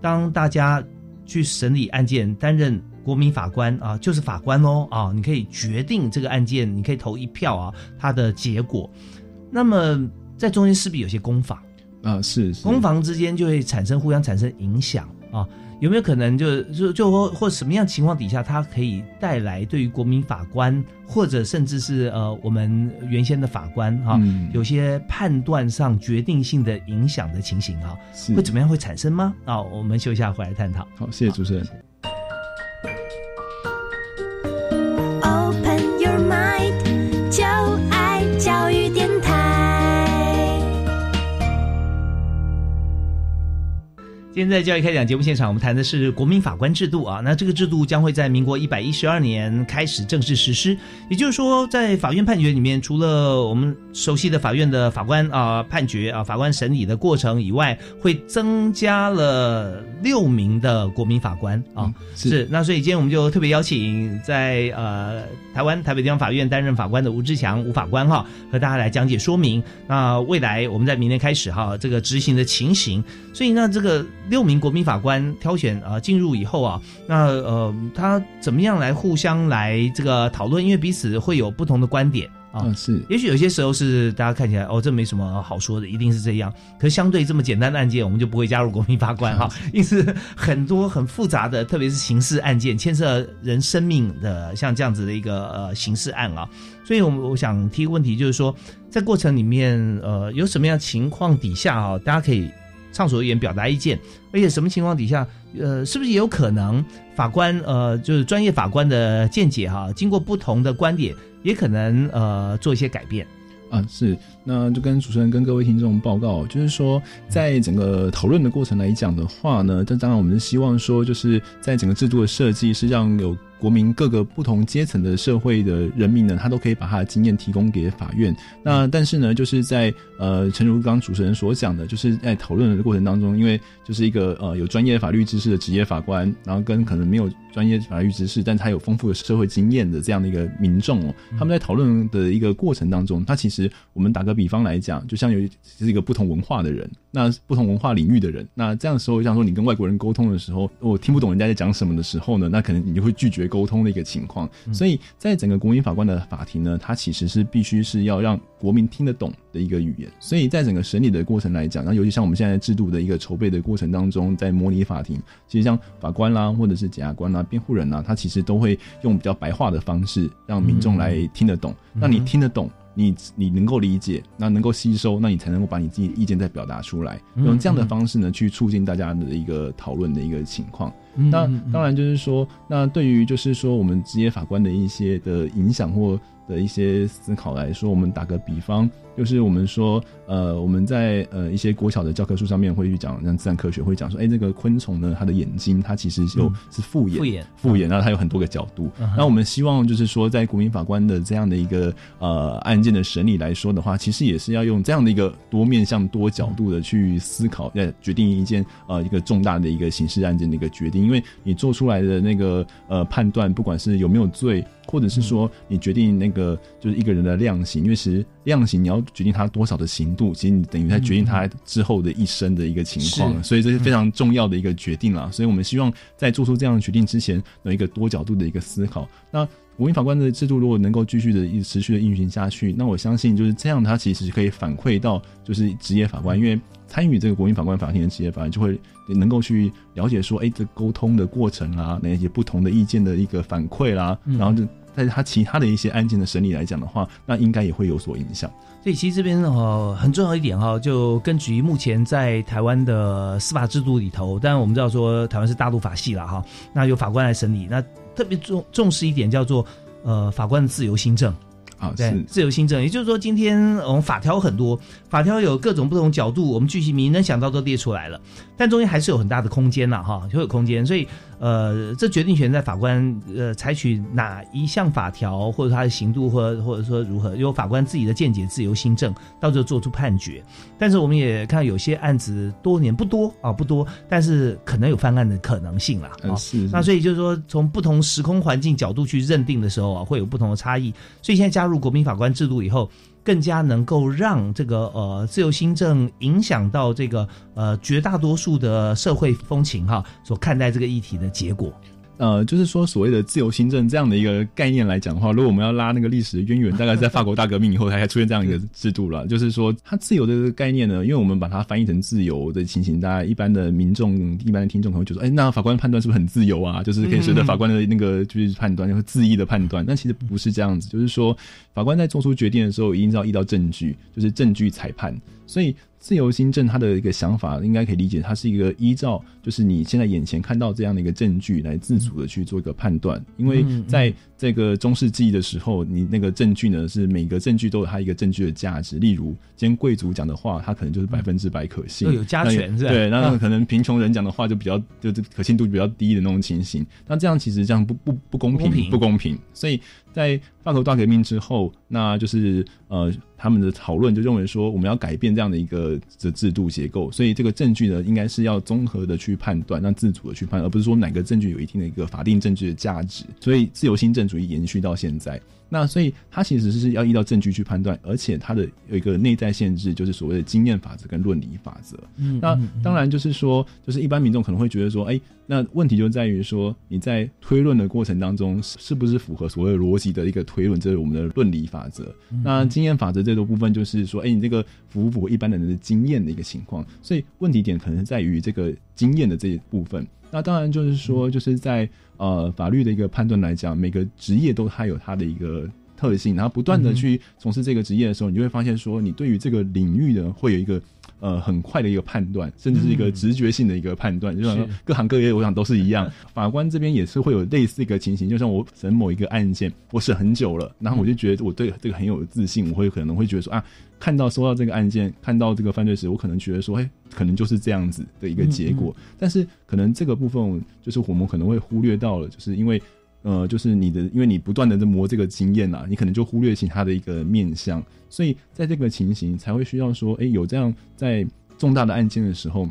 当大家去审理案件，担任国民法官啊，就是法官哦啊，你可以决定这个案件，你可以投一票啊，它的结果。那么在中间势必有些攻防啊，是攻防之间就会产生互相产生影响啊，有没有可能就就就或或什么样情况底下，它可以带来对于国民法官或者甚至是呃我们原先的法官哈，有些判断上决定性的影响的情形啊，会怎么样会产生吗？啊，我们休息下回来探讨。好，谢谢主持人。今天在教育开讲节目现场，我们谈的是国民法官制度啊。那这个制度将会在民国一百一十二年开始正式实施。也就是说，在法院判决里面，除了我们熟悉的法院的法官啊判决啊法官审理的过程以外，会增加了六名的国民法官啊。是。那所以今天我们就特别邀请在呃台湾台北地方法院担任法官的吴志强吴法官哈，和大家来讲解说明。那未来我们在明年开始哈这个执行的情形。所以呢这个。六名国民法官挑选啊进入以后啊，那呃他怎么样来互相来这个讨论？因为彼此会有不同的观点啊。是，也许有些时候是大家看起来哦，这没什么好说的，一定是这样。可是相对这么简单的案件，我们就不会加入国民法官哈。因此很多很复杂的，特别是刑事案件，牵涉人生命的，像这样子的一个呃刑事案啊。所以，我我想提个问题，就是说在过程里面呃有什么样情况底下啊，大家可以。畅所欲言，表达意见，而且什么情况底下，呃，是不是也有可能法官，呃，就是专业法官的见解哈，经过不同的观点，也可能呃做一些改变啊？是，那就跟主持人跟各位听众报告，就是说，在整个讨论的过程来讲的话呢，这当然我们是希望说，就是在整个制度的设计是让有。国民各个不同阶层的社会的人民呢，他都可以把他的经验提供给法院。那但是呢，就是在呃，陈如刚主持人所讲的，就是在讨论的过程当中，因为就是一个呃有专业法律知识的职业法官，然后跟可能没有专业法律知识，但他有丰富的社会经验的这样的一个民众哦，他们在讨论的一个过程当中，他其实我们打个比方来讲，就像有是一个不同文化的人，那不同文化领域的人，那这样的时候，像说你跟外国人沟通的时候，我听不懂人家在讲什么的时候呢，那可能你就会拒绝。沟通的一个情况，所以在整个国民法官的法庭呢，它其实是必须是要让国民听得懂的一个语言。所以在整个审理的过程来讲，那尤其像我们现在制度的一个筹备的过程当中，在模拟法庭，其实像法官啦，或者是检察官啦、辩护人啦，他其实都会用比较白话的方式让民众来听得懂。那你听得懂？你你能够理解，那能够吸收，那你才能够把你自己意见再表达出来，嗯用这样的方式呢，去促进大家的一个讨论的一个情况。嗯那当然就是说，那对于就是说我们职业法官的一些的影响或的一些思考来说，我们打个比方，就是我们说，呃，我们在呃一些国小的教科书上面会去讲，像自然科学会讲说，哎，这个昆虫呢，它的眼睛它其实就嗯是复眼，复眼复眼，然后它有很多个角度。嗯那我们希望就是说，在国民法官的这样的一个呃案件的审理来说的话，其实也是要用这样的一个多面向、多角度的去思考，呃，决定一件呃一个重大的一个刑事案件的一个决定。因为你做出来的那个呃判断，不管是有没有罪，或者是说你决定那个就是一个人的量刑，因为其实量刑你要决定他多少的刑度，其实你等于在决定他之后的一生的一个情况，是所以这是非常重要的一个决定啦。所以我们希望在做出这样的决定之前，有一个多角度的一个思考。那国民法官的制度如果能够继续的一持续的运行下去，那我相信就是这样，它其实可以反馈到就是职业法官，因为参与这个国民法官法庭的职业法官就会能够去了解说，哎，这沟通的过程啦，那些不同的意见的一个反馈啦，嗯然后就在他其他的一些案件的审理来讲的话，那应该也会有所影响。所以其实这边哦很重要一点哈、就根据目前在台湾的司法制度里头，当然我们知道说台湾是大陆法系了哈，那由法官来审理，那特别重重视一点叫做呃法官的自由新政。啊，对，自由新政，也就是说，今天呃我们法条很多，法条有各种不同角度，我们具体你能想到都列出来了，但中间还是有很大的空间呐，哈，就有空间，所以呃，这决定权在法官呃采取哪一项法条或者他的刑度或者或者说如何，由法官自己的见解自由新政，到时候做出判决。但是我们也看到有些案子多年不多啊不多，但是可能有翻案的可能性啦。啊呃是那所以就是说，从不同时空环境角度去认定的时候啊，会有不同的差异。所以现在加入入国民法官制度以后，更加能够让这个呃自由新政影响到这个呃绝大多数的社会风情哈，所看待这个议题的结果。呃，就是说所谓的自由新政这样的一个概念来讲的话，如果我们要拉那个历史的渊源，大概在法国大革命以后才出现这样一个制度了。就是说，它自由的概念呢，因为我们把它翻译成自由的情形，大家一般的民众、一般的听众可能会觉得，哎，那法官判断是不是很自由啊？就是可以随着法官的那个就是判断，就是恣意的判断。但其实不是这样子，就是说法官在做出决定的时候，一定是要依照证据，就是证据裁判。所以自由新政它的一个想法，应该可以理解，它是一个依照就是你现在眼前看到这样的一个证据来自主的去做一个判断，因为在这个中世纪的时候，你那个证据呢是每个证据都有它一个证据的价值，例如今天贵族讲的话，它可能就是百分之百可信，有加权是吧？那对，那嗯可能贫穷人讲的话就比较就是可信度比较低的那种情形，那这样其实这样不不不公平。不公平，所以在法国大革命之后，那就是呃他们的讨论就认为说，我们要改变这样的一个的制度结构，所以这个证据呢，应该是要综合的去判断，让自主的去判，而不是说哪个证据有一定的一个法定证据的价值。所以自由新政主义延续到现在。那所以它其实是要依照证据去判断，而且它的有一个内在限制，就是所谓的经验法则跟论理法则。那嗯嗯嗯当然就是说，就是一般民众可能会觉得说，哎，那问题就在于说，你在推论的过程当中，是是不是符合所谓逻辑的一个推论，这是我们的论理法则。嗯那经验法则这个部分就是说，哎，你这个符不符合一般人的经验的一个情况？所以问题点可能在于这个经验的这一部分。那当然就是说，就是在呃法律的一个判断来讲，每个职业都它有它的一个特性，然后不断的去从事这个职业的时候，你就会发现说，你对于这个领域的，会有一个呃很快的一个判断，甚至是一个直觉性的一个判断。就像说各行各业，我想都是一样。法官这边也是会有类似一个情形，就像我审某一个案件，我审很久了，然后我就觉得我对这个很有自信，我会可能会觉得说啊，看到收到这个案件，看到这个犯罪时，我可能觉得说，哎，可能就是这样子的一个结果。但是可能这个部分就是我们可能会忽略到了，就是因为。呃，就是你的，因为你不断的在磨这个经验呐、你可能就忽略其他的一个面向，所以在这个情形才会需要说，哎，有这样在重大的案件的时候，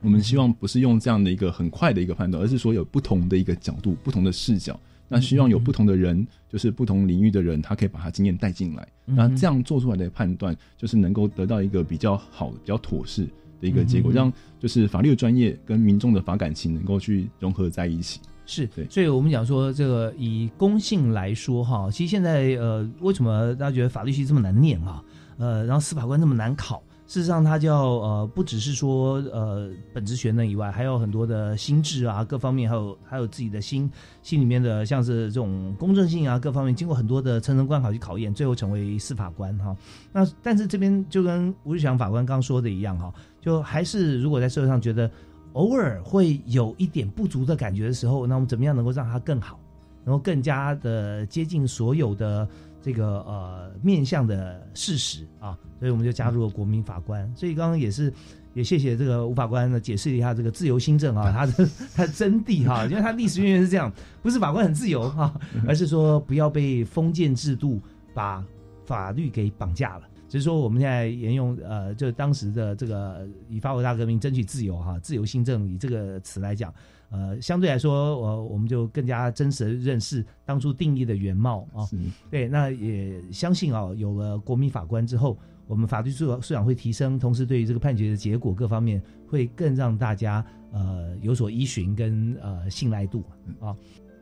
我们希望不是用这样的一个很快的一个判断，而是说有不同的一个角度、不同的视角，那希望有不同的人，就是不同领域的人，他可以把他经验带进来，嗯那这样做出来的判断，就是能够得到一个比较好的、比较妥适的一个结果，嗯让就是法律的专业跟民众的法感情能够去融合在一起。是对，所以我们讲说这个以公信来说哈，其实现在呃，为什么大家觉得法律系这么难念啊？呃，然后司法官这么难考？事实上，它叫呃，不只是说呃本职学能以外，还有很多的心智啊，各方面，还有还有自己的心心里面的，像是这种公正性啊，各方面，经过很多的层层关考去考验，最后成为司法官哈。那但是这边就跟吴志强法官刚说的一样哈，就还是如果在社会上觉得偶尔会有一点不足的感觉的时候，那我们怎么样能够让它更好，能够更加的接近所有的。这个呃面向的事实啊，所以我们就加入了国民法官。所以刚刚也是也谢谢这个吴法官呢解释一下这个自由新政啊，它的 它的真谛哈，因为它历史渊源是这样，不是法官很自由哈，而是说不要被封建制度把法律给绑架了。只是说我们现在沿用呃，就当时的这个以法国大革命争取自由哈，自由新政以这个词来讲。呃，相对来说，我我们就更加真实的认识当初定义的原貌啊。对，那也相信啊，有了国民法官之后，我们法律素素养会提升，同时对于这个判决的结果各方面会更让大家呃有所依循跟呃信赖度啊。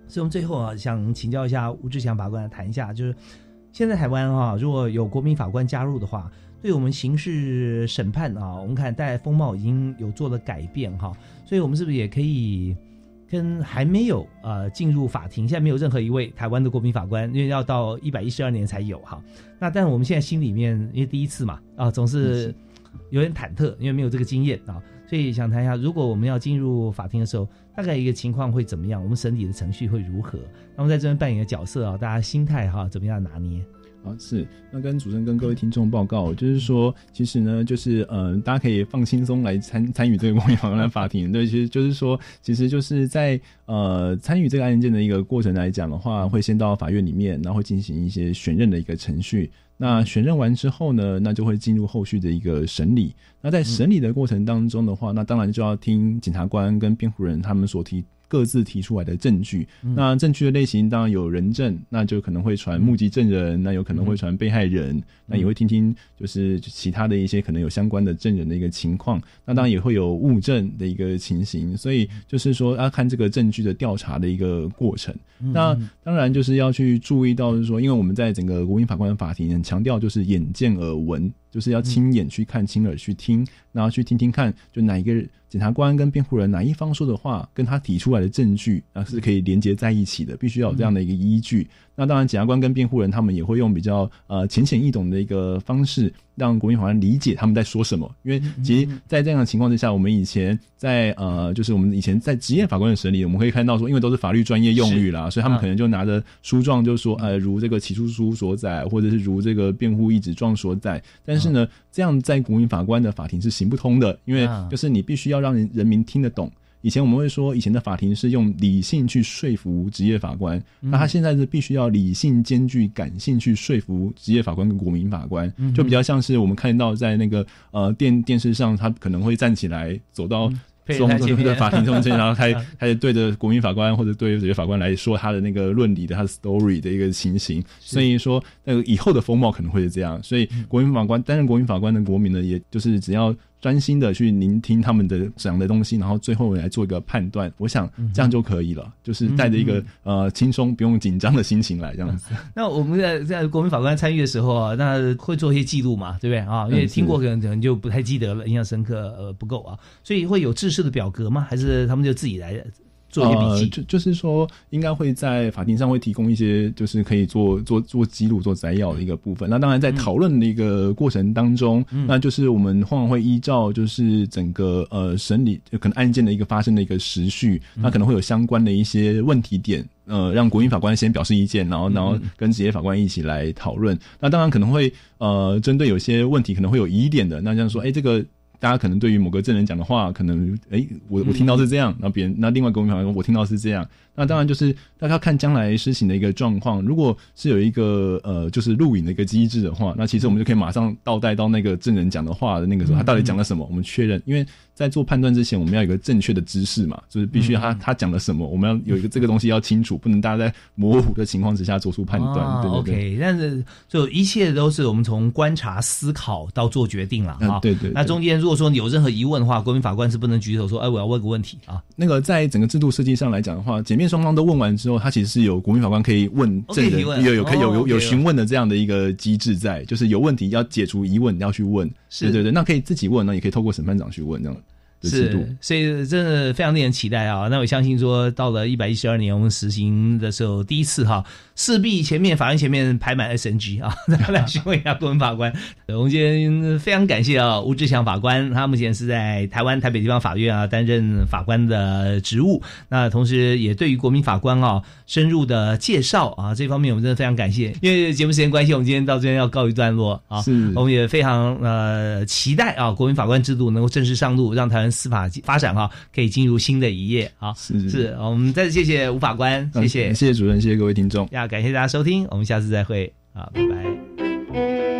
所以，我们最后啊，想请教一下吴志强法官谈一下，就是现在台湾啊，如果有国民法官加入的话。对我们刑事审判啊，我们看带来风貌已经有做了改变哈，所以我们是不是也可以跟还没有呃进入法庭，现在没有任何一位台湾的国民法官，因为要到一百一十二年才有哈。那但是我们现在心里面因为第一次嘛啊，总是有点忐忑，因为没有这个经验啊，所以想谈一下，如果我们要进入法庭的时候，大概一个情况会怎么样？我们审理的程序会如何？那么在这边扮演的角色啊，大家心态哈怎么样拿捏？啊，是那跟主持人跟各位听众报告，就是说，其实呢，就是呃，大家可以放轻松来参参与这个公民法官法庭。对，其实就是说，其实就是在呃参与这个案件的一个过程来讲的话，会先到法院里面，然后进行一些选任的一个程序。那选任完之后呢，那就会进入后续的一个审理。那在审理的过程当中的话，那当然就要听检察官跟辩护人他们所提。各自提出来的证据，那证据的类型当然有人证，那就可能会传目击证人，那有可能会传被害人，那也会听听就是其他的一些可能有相关的证人的一个情况，那当然也会有物证的一个情形，所以就是说要看这个证据的调查的一个过程。那当然就是要去注意到，就是说，因为我们在整个国民法官法庭很强调就是眼见耳闻。就是要亲眼去看，亲耳去听，然后去听听看，就哪一个检察官跟辩护人哪一方说的话，跟他提出来的证据啊是可以连接在一起的，必须要有这样的一个依据。那当然，检察官跟辩护人他们也会用比较呃浅显易懂的一个方式，让国民法官理解他们在说什么。因为其实，在这样的情况之下，我们以前在呃，就是我们以前在职业法官的审理，我们可以看到说，因为都是法律专业用语啦，所以他们可能就拿着书状，就说呃，如这个起诉书所载，或者是如这个辩护意旨状所载。但是呢，这样在国民法官的法庭是行不通的，因为就是你必须要让人人民听得懂。以前我们会说，以前的法庭是用理性去说服职业法官，那他现在是必须要理性兼具感性去说服职业法官跟国民法官，就比较像是我们看到在那个呃电电视上，他可能会站起来走到中的法庭中间，然后他他就对着国民法官或者对职业法官来说他的那个论理的他的 story 的一个情形，所以说那个以后的风貌可能会是这样，所以国民法官担任国民法官的国民呢，也就是只要。专心的去聆听他们的讲的东西，然后最后来做一个判断。我想这样就可以了，就是带着一个呃轻松、不用紧张的心情来这样子。那我们在在国民法官参与的时候啊，那会做一些记录嘛，对不对啊？因为听过可能可能就不太记得了，印象深刻呃不够啊，所以会有制式的表格吗？还是他们就自己来？做一些笔记，就就是说，应该会在法庭上会提供一些，就是可以做做做记录、做摘要的一个部分。那当然，在讨论的一个过程当中，那就是我们往往会依照就是整个呃审理可能案件的一个发生的一个时序，那可能会有相关的一些问题点，呃，让国民法官先表示意见，然后然后跟职业法官一起来讨论。那当然可能会呃针对有些问题可能会有疑点的，那这样说，哎，这个。大家可能对于某个证人讲的话，可能哎，我我听到是这样，那别人那另外一个我朋友我听到是这样，那当然就是大家看将来施行的一个状况。如果是有一个呃，就是录影的一个机制的话，那其实我们就可以马上倒带到那个证人讲的话的那个时候，他到底讲了什么，我们确认，因为。在做判断之前，我们要有一个正确的知识嘛，就是必须他他讲了什么，我们要有一个这个东西要清楚，不能大家在模糊的情况之下做出判断。对对对。但是就一切都是我们从观察、思考到做决定了啊。对对。那中间如果说有任何疑问的话，国民法官是不能举手说，哎，我要问个问题啊。那个在整个制度设计上来讲的话，检面双方都问完之后，他其实是有国民法官可以问证人，有有可以有有有询问的这样的一个机制在，就是有问题要解除疑问要去问，对对对，那可以自己问那，也可以透过审判长去问这样。是，所以真的非常令人期待啊！那我相信说，到了一百一十二年我们实行的时候，第一次哈，势必前面法院前面排满 SNG 啊，来询问一下国民法官。我们今天非常感谢啊，吴志祥法官，他目前是在台湾台北地方法院啊担任法官的职务。那同时也对于国民法官啊深入的介绍啊，这方面我们真的非常感谢。因为节目时间关系，我们今天到这边要告一段落啊。是，我们也非常呃期待啊，国民法官制度能够正式上路，让台湾。司法发展哈，可以进入新的一页啊！是是，我们再次谢谢吴法官，谢谢谢谢主任，谢谢各位听众，要感谢大家收听，我们下次再会啊，拜拜。